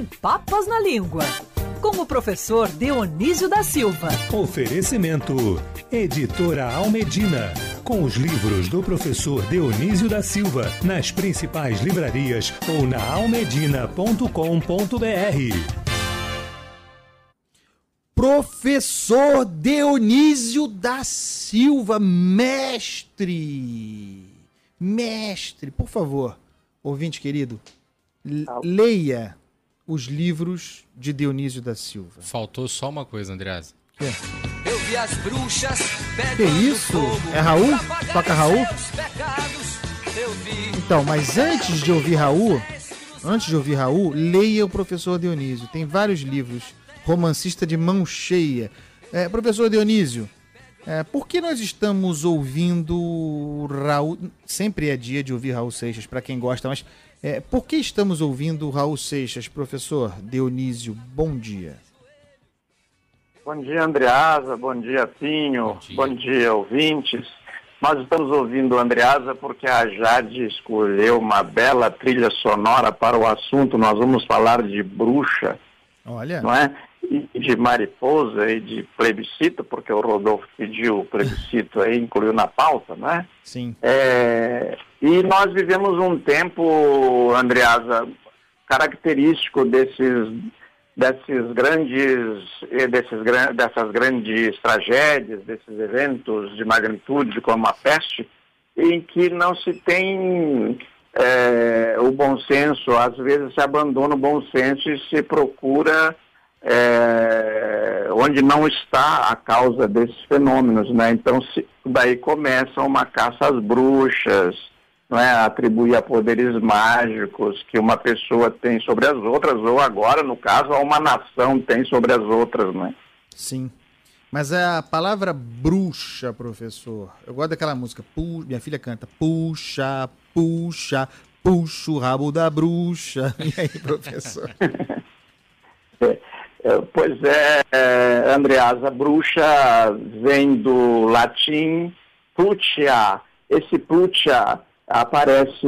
Sem Papas na Língua. Com o professor Dionísio da Silva. Oferecimento. Editora Almedina. Com os livros do professor Dionísio da Silva. Nas principais livrarias ou na almedina.com.br. Professor Dionísio da Silva, mestre. Mestre, por favor, ouvinte querido, leia os livros de Dionísio da Silva. Faltou só uma coisa, Andreas. Que? Eu vi as bruxas Que isso? É Raul? Toca Raul? Então, mas antes de ouvir Raul, antes de ouvir Raul, leia o professor Dionísio. Tem vários livros. Romancista de mão cheia. É, professor Dionísio, é, por que nós estamos ouvindo Raul? Sempre é dia de ouvir Raul Seixas, para quem gosta, mas é, por que estamos ouvindo Raul Seixas, professor Dionísio? Bom dia. Bom dia, Andreasa. Bom dia, Pinho. Bom dia, Bom dia ouvintes. Nós estamos ouvindo Andreasa porque a Jade escolheu uma bela trilha sonora para o assunto. Nós vamos falar de bruxa. Olha. Não é? De mariposa e de plebiscito, porque o Rodolfo pediu o plebiscito aí, incluiu na pauta, não é? Sim. É, e nós vivemos um tempo, Andreasa, característico desses desses grandes, eh, desses, dessas grandes tragédias, desses eventos de magnitude como a peste, em que não se tem é, o bom senso, às vezes se abandona o bom senso e se procura é, onde não está a causa desses fenômenos, né? Então se, daí começa uma caça às bruxas, não é? atribuir a poderes mágicos que uma pessoa tem sobre as outras, ou agora, no caso, uma nação tem sobre as outras, né? Sim. Mas é a palavra bruxa, professor. Eu gosto daquela música. Pu... Minha filha canta. Puxa, puxa, puxa o rabo da bruxa. E aí, professor? é, pois é, é, Andreasa, bruxa vem do latim putia. Esse putia aparece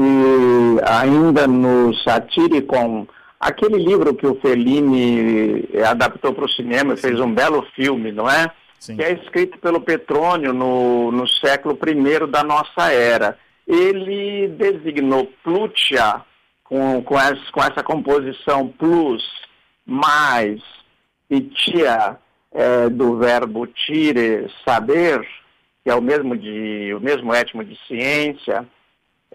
ainda no Satiricon, aquele livro que o Fellini adaptou para o cinema e fez um belo filme, não é? Sim. Que é escrito pelo Petrônio no, no século I da nossa era. Ele designou Plutia com, com, essa, com essa composição plus, mais, tia é, do verbo tire, saber, que é o mesmo, de, o mesmo étimo de ciência,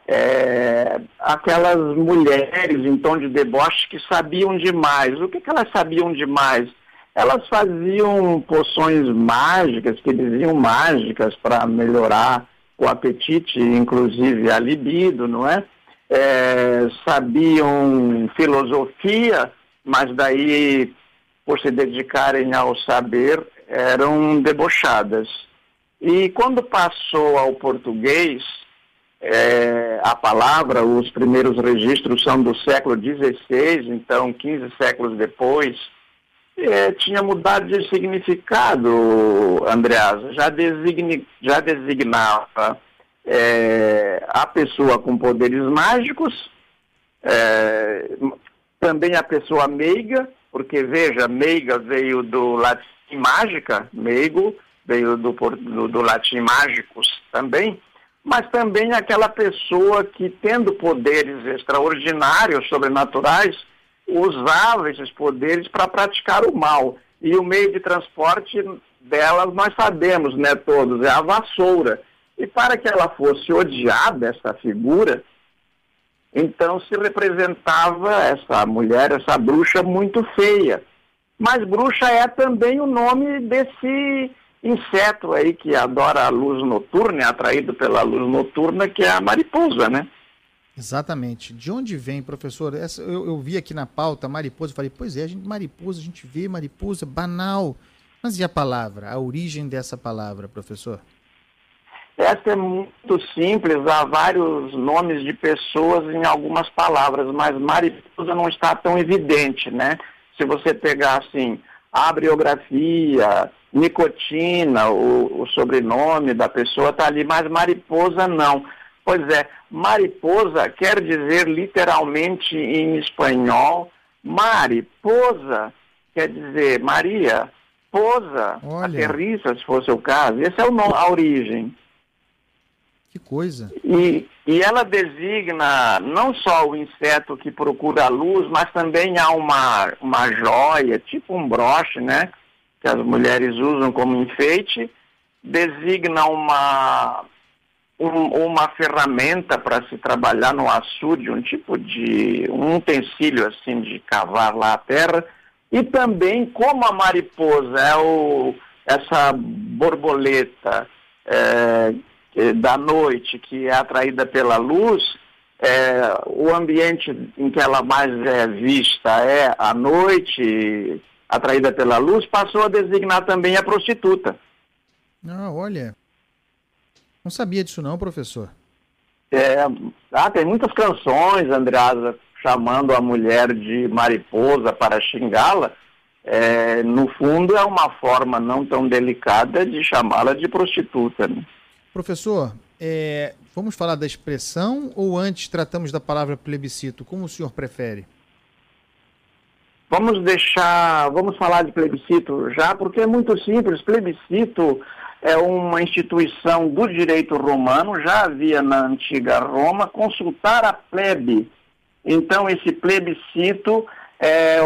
é, aquelas mulheres em tom de deboche que sabiam demais. O que, que elas sabiam demais? Elas faziam poções mágicas, que diziam mágicas para melhorar o apetite, inclusive a libido, não é? é? Sabiam filosofia, mas daí, por se dedicarem ao saber, eram debochadas. E quando passou ao português, é, a palavra, os primeiros registros são do século XVI, então 15 séculos depois, é, tinha mudado de significado, Andreasa, já, designi, já designava é, a pessoa com poderes mágicos, é, também a pessoa meiga, porque veja, meiga veio do latim mágica, meigo, veio do, do, do latim mágicos também, mas também aquela pessoa que, tendo poderes extraordinários, sobrenaturais, usava esses poderes para praticar o mal. E o meio de transporte delas nós sabemos, né, todos, é a vassoura. E para que ela fosse odiada, essa figura, então se representava essa mulher, essa bruxa muito feia. Mas bruxa é também o nome desse inseto aí que adora a luz noturna, é atraído pela luz noturna, que é a mariposa, né? Exatamente. De onde vem, professor? Essa, eu, eu, vi aqui na pauta mariposa, falei, pois é, a gente, mariposa, a gente vê mariposa, banal. Mas e a palavra, a origem dessa palavra, professor? Essa é muito simples, há vários nomes de pessoas em algumas palavras, mas mariposa não está tão evidente, né? Se você pegar assim, a biografia, nicotina, o, o sobrenome da pessoa está ali, mas mariposa não. Pois é, mariposa quer dizer literalmente em espanhol Mariposa quer dizer Maria, posa, Olha. aterrissa, se fosse o caso. Esse é o nome, a origem. Que coisa. E, e ela designa não só o inseto que procura a luz, mas também há uma, uma joia, tipo um broche, né? Que as mulheres usam como enfeite, designa uma, um- uma ferramenta para se trabalhar no açude, um tipo de um utensílio assim de cavar lá a terra. E também como a mariposa é o, essa borboleta é, da noite que é atraída pela luz, é, o ambiente em que ela mais é vista é a noite, atraída pela luz, passou a designar também a prostituta. Ah, olha. Não sabia disso não, professor. É, ah, tem muitas canções, Andreasa, chamando a mulher de mariposa para xingá-la. É, no fundo, é uma forma não tão delicada de chamá-la de prostituta. né? Professor, é, vamos falar da expressão ou antes tratamos da palavra plebiscito? Como o senhor prefere? Vamos deixar, vamos falar de plebiscito já, porque é muito simples. Plebiscito é uma instituição do direito romano, já havia na antiga Roma, consultar a plebe. Então, esse plebiscito é,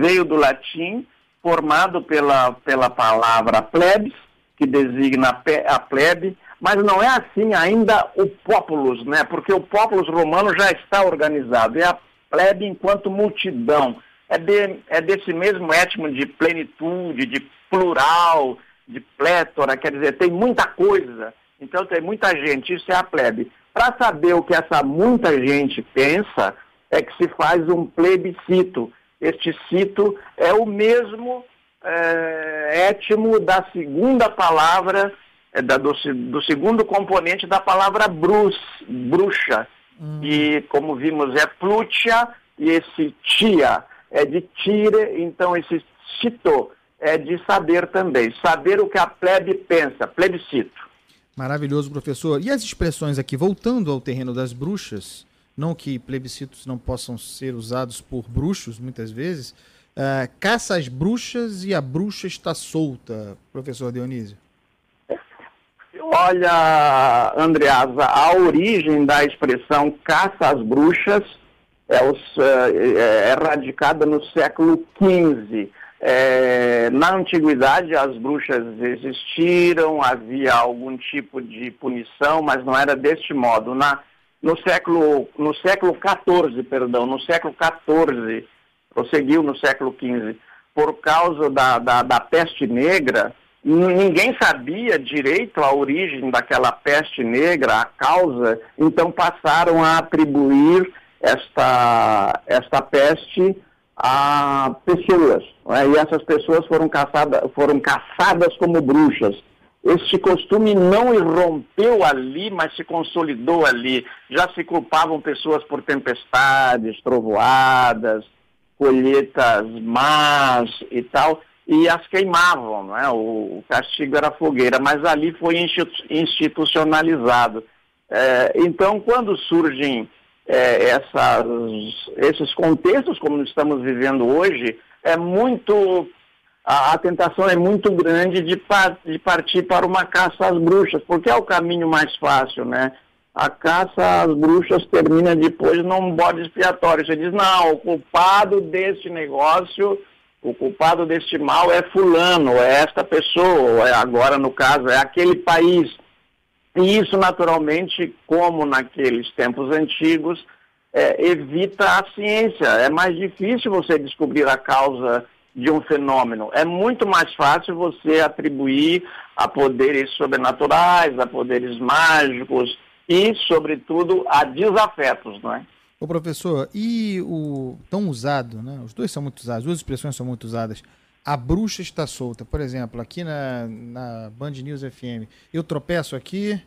veio do latim, formado pela, pela palavra plebis, que designa a plebe, mas não é assim ainda o populus, né? Porque o populus romano já está organizado, é a plebe enquanto multidão. É, de- é desse mesmo étimo de plenitude, de plural, de plétora, quer dizer, tem muita coisa, então tem muita gente, isso é a plebe. Para saber o que essa muita gente pensa, é que se faz um plebiscito. Este cito é o mesmo é, étimo da segunda palavra, da- do, do segundo componente da palavra brus, bruxa. E como vimos é plútia e esse tia é de tire, então esse cito é de saber também. Saber o que a plebe pensa, plebiscito. Maravilhoso, professor. E as expressões aqui, voltando ao terreno das bruxas, não que plebiscitos não possam ser usados por bruxos, muitas vezes, ah, caça às bruxas e a bruxa está solta, professor Dionísio. Olha, Andreasa, a origem da expressão caça às bruxas é, os, eh, é radicada no século XV. Eh, na antiguidade, as bruxas existiram, havia algum tipo de punição, mas não era deste modo. Na, no século no século XIV, perdão, no século XIV, prosseguiu no século XV, por causa da, da, da peste negra, ninguém sabia direito a origem daquela peste negra, a causa, então passaram a atribuir esta, esta peste a pessoas. não é? E essas pessoas foram, caçada, foram caçadas como bruxas. Este costume não irrompeu ali, mas se consolidou ali. Já se culpavam pessoas por tempestades, trovoadas, colheitas más e tal, e as queimavam, não é? o, o castigo era fogueira, mas ali foi institu- institucionalizado. É, então, quando surgem é, essas, esses contextos, como estamos vivendo hoje, é muito a, a tentação é muito grande de, pa- de partir para uma caça às bruxas, porque é o caminho mais fácil, né? A caça às bruxas termina depois num bode expiatório. Você diz, não, o culpado deste negócio, o culpado deste mal é fulano, é esta pessoa, é agora no caso, é aquele país. E isso, naturalmente, como naqueles tempos antigos, é, evita a ciência. É mais difícil você descobrir a causa de um fenômeno. É muito mais fácil você atribuir a poderes sobrenaturais, a poderes mágicos e, sobretudo, a desafetos, não é? Ô professor, e o tão usado, né? Os dois são muito usados, as duas expressões são muito usadas. A bruxa está solta. Por exemplo, aqui na, na Band News FM, eu tropeço aqui,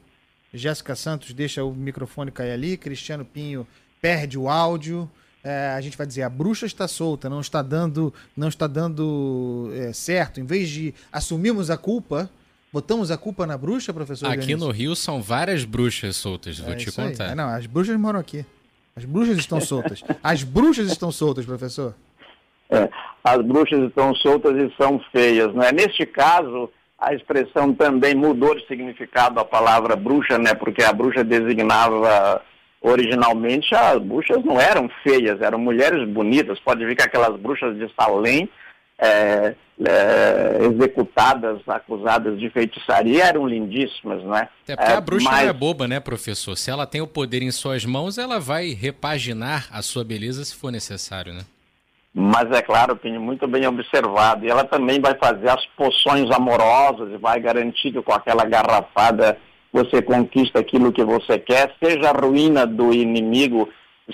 Jéssica Santos deixa o microfone cair ali, Cristiano Pinho perde o áudio. é, a gente vai dizer a bruxa está solta, não está dando, não está dando é, certo. Em vez de assumirmos a culpa, botamos a culpa na bruxa, professor. Aqui Dionísio? no Rio são várias bruxas soltas, vou É te contar. É, não, as bruxas moram aqui. As bruxas estão soltas. As bruxas estão soltas, professor. é, as bruxas estão soltas e são feias. Né? Neste caso, a expressão também mudou de significado a palavra bruxa, né? porque a bruxa designava originalmente as bruxas não eram feias, eram mulheres bonitas. Pode ver que aquelas bruxas de Salém é, é, executadas, acusadas de feitiçaria, eram lindíssimas, não é? Até porque é, a bruxa mas... não é boba, né, professor? Se ela tem o poder em suas mãos, ela vai repaginar a sua beleza se for necessário, né? Mas é claro, Pinho, muito bem observado. E ela também vai fazer as poções amorosas e vai garantir que com aquela garrafada você conquista aquilo que você quer, seja a ruína do inimigo,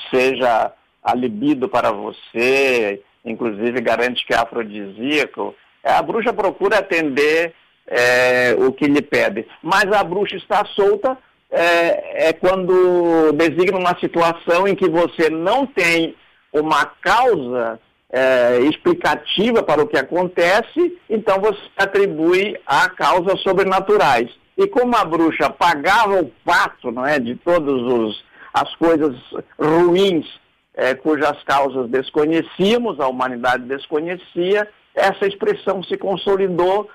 seja a libido para você, inclusive garante que é afrodisíaco. A bruxa procura atender é, o que lhe pede. Mas a bruxa está solta é, é quando designa uma situação em que você não tem uma causa é, explicativa para o que acontece, então você atribui a causas sobrenaturais. E como a bruxa pagava o pato não é, de todas as coisas ruins é, cujas causas desconhecíamos, a humanidade desconhecia, essa expressão se consolidou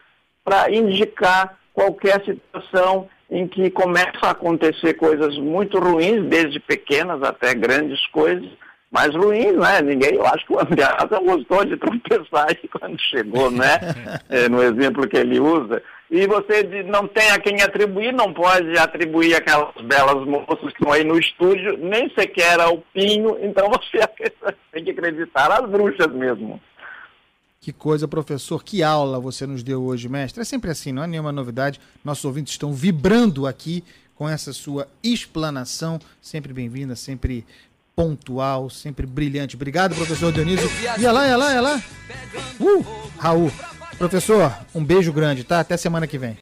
para indicar qualquer situação em que começa a acontecer coisas muito ruins, desde pequenas até grandes coisas, mais ruins, né? Ninguém, eu acho que o Andreasa gostou de tropeçar aí quando chegou, né? É, no exemplo que ele usa. E você não tem a quem atribuir, não pode atribuir aquelas belas moças que estão aí no estúdio, nem sequer ao Pinho, então você tem que acreditar nas bruxas mesmo. Que coisa, professor, que aula você nos deu hoje, mestre. É sempre assim, não é nenhuma novidade. Nossos ouvintes estão vibrando aqui com essa sua explanação, sempre bem-vinda, sempre pontual, sempre brilhante. Obrigado, professor Dionísio. Ia lá, ia lá, ia lá. Uh, Raul. Professor, um beijo grande, tá? Até semana que vem.